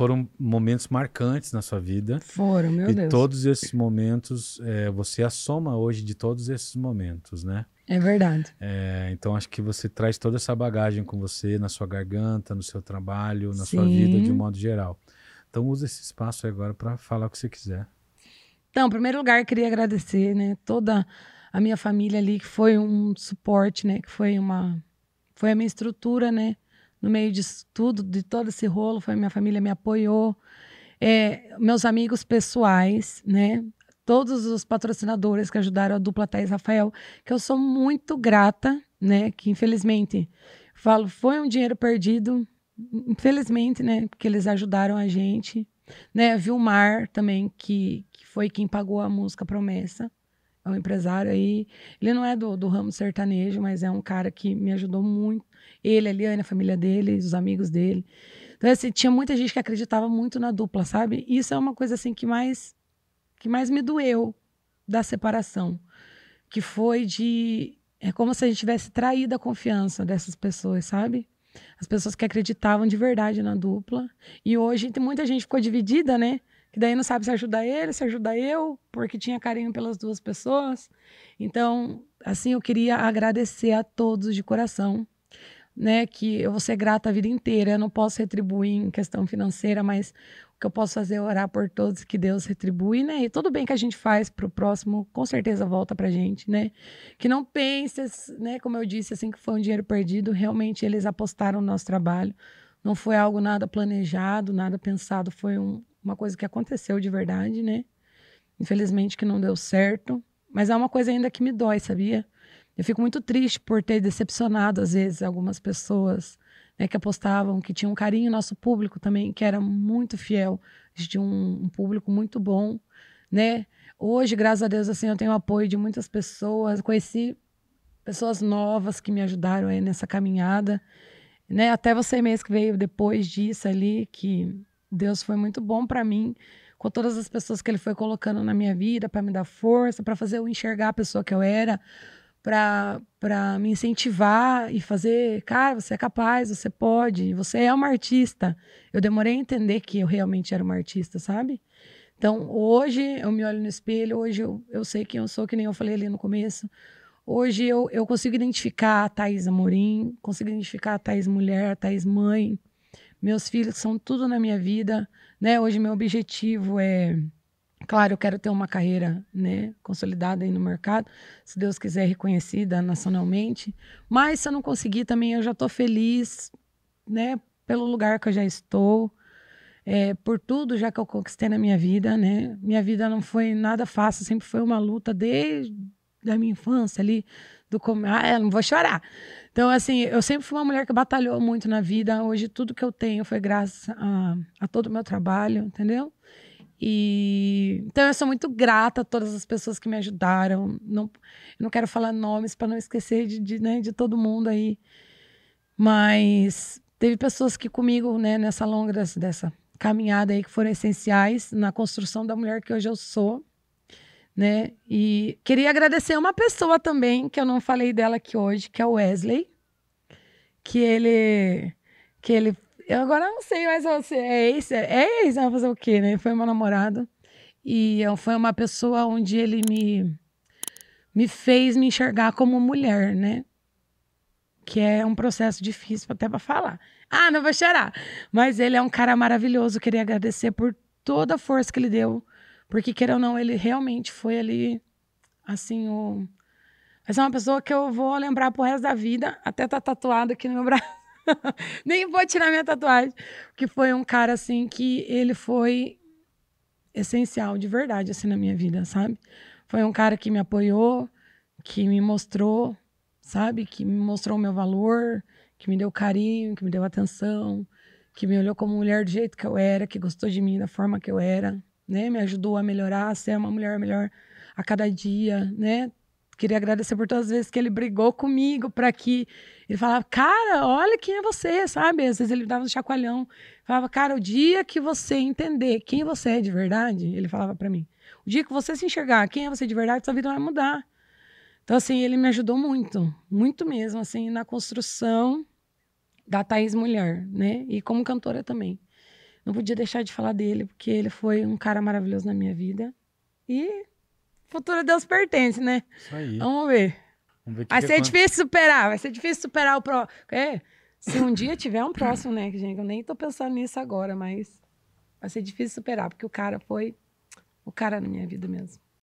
foram momentos marcantes na sua vida. Foram, meu e Deus. todos esses momentos, é, você é a soma hoje de todos esses momentos, né? É verdade. É, então acho que você traz toda essa bagagem com você na sua garganta, no seu trabalho, na Sim. sua vida de um modo geral. Então usa esse espaço agora para falar o que você quiser. Então, em primeiro lugar, queria agradecer, né, toda a minha família ali que foi um suporte, né, que foi uma foi a minha estrutura, né, no meio de tudo, de todo esse rolo, foi minha família me apoiou. É, meus amigos pessoais, né, todos os patrocinadores que ajudaram a dupla Thais Rafael, que eu sou muito grata, né? Que infelizmente, falo, foi um dinheiro perdido, infelizmente, né? Porque eles ajudaram a gente. Né, Vilmar também, que, que foi quem pagou a música Promessa. É um empresário aí. Ele não é do, do ramo sertanejo, mas é um cara que me ajudou muito. Ele, a Liane, a família dele, os amigos dele. Então, assim, tinha muita gente que acreditava muito na dupla, sabe? Isso é uma coisa, assim, que mais que mais me doeu da separação, que foi de é como se a gente tivesse traído a confiança dessas pessoas, sabe? As pessoas que acreditavam de verdade na dupla. E hoje tem muita gente ficou dividida, né? Que daí não sabe se ajuda ele, se ajuda eu, porque tinha carinho pelas duas pessoas. Então, assim, eu queria agradecer a todos de coração, né? Que eu vou ser grata a vida inteira. Eu não posso retribuir em questão financeira, mas que eu posso fazer é orar por todos que Deus retribui, né? E tudo bem que a gente faz para o próximo, com certeza volta para gente, né? Que não pense, né? Como eu disse, assim que foi um dinheiro perdido, realmente eles apostaram no nosso trabalho. Não foi algo nada planejado, nada pensado, foi um, uma coisa que aconteceu de verdade, né? Infelizmente que não deu certo, mas é uma coisa ainda que me dói, sabia? Eu fico muito triste por ter decepcionado às vezes algumas pessoas né, que apostavam, que tinham um carinho nosso público também, que era muito fiel, a gente tinha um, um, público muito bom, né? Hoje, graças a Deus, assim, eu tenho o apoio de muitas pessoas, conheci pessoas novas que me ajudaram aí nessa caminhada, né? Até você mesmo que veio depois disso ali, que Deus foi muito bom para mim, com todas as pessoas que ele foi colocando na minha vida para me dar força, para fazer eu enxergar a pessoa que eu era, para me incentivar e fazer, cara, você é capaz, você pode, você é uma artista. Eu demorei a entender que eu realmente era uma artista, sabe? Então, hoje eu me olho no espelho, hoje eu, eu sei quem eu sou, que nem eu falei ali no começo. Hoje eu, eu consigo identificar a Thaís Amorim, consigo identificar a Thaís mulher, a Thaís mãe. Meus filhos são tudo na minha vida, né? Hoje meu objetivo é Claro, eu quero ter uma carreira né, consolidada aí no mercado, se Deus quiser, reconhecida nacionalmente. Mas se eu não conseguir também, eu já estou feliz né, pelo lugar que eu já estou, é, por tudo já que eu conquistei na minha vida. Né? Minha vida não foi nada fácil, sempre foi uma luta desde a minha infância ali. Do com... Ah, não vou chorar. Então, assim, eu sempre fui uma mulher que batalhou muito na vida. Hoje, tudo que eu tenho foi graças a, a todo o meu trabalho, entendeu? E então eu sou muito grata a todas as pessoas que me ajudaram. Não, não quero falar nomes para não esquecer de, de, né, de todo mundo aí. Mas teve pessoas que comigo, né, nessa longa dessa, dessa caminhada aí que foram essenciais na construção da mulher que hoje eu sou, né? E queria agradecer uma pessoa também que eu não falei dela aqui hoje, que é o Wesley, que ele que ele eu agora não sei, mas você é ex, é ex, vai fazer o quê, né? Foi meu namorado. E foi uma pessoa onde ele me, me fez me enxergar como mulher, né? Que é um processo difícil até para falar. Ah, não vou chorar. Mas ele é um cara maravilhoso. Queria agradecer por toda a força que ele deu. Porque, queira ou não, ele realmente foi ali, assim, o. Essa é uma pessoa que eu vou lembrar pro resto da vida, até tá tatuado aqui no meu braço. Nem vou tirar minha tatuagem. Que foi um cara, assim, que ele foi essencial, de verdade, assim, na minha vida, sabe? Foi um cara que me apoiou, que me mostrou, sabe? Que me mostrou o meu valor, que me deu carinho, que me deu atenção, que me olhou como mulher do jeito que eu era, que gostou de mim da forma que eu era, né? Me ajudou a melhorar, a ser uma mulher melhor a cada dia, né? Queria agradecer por todas as vezes que ele brigou comigo para que ele falava, cara, olha quem é você, sabe? Às vezes ele dava um chacoalhão. Falava, cara, o dia que você entender quem você é de verdade, ele falava para mim, o dia que você se enxergar quem é você de verdade, sua vida vai mudar. Então, assim, ele me ajudou muito, muito mesmo, assim, na construção da Thaís Mulher, né? E como cantora também. Não podia deixar de falar dele, porque ele foi um cara maravilhoso na minha vida. E futuro Deus pertence, né? Isso aí. Vamos ver. Vamos ver que Vai que ser é difícil superar, vai ser difícil superar o pro. É, se um dia tiver um próximo, né, gente? Eu nem tô pensando nisso agora, mas vai ser difícil superar, porque o cara foi o cara na minha vida mesmo.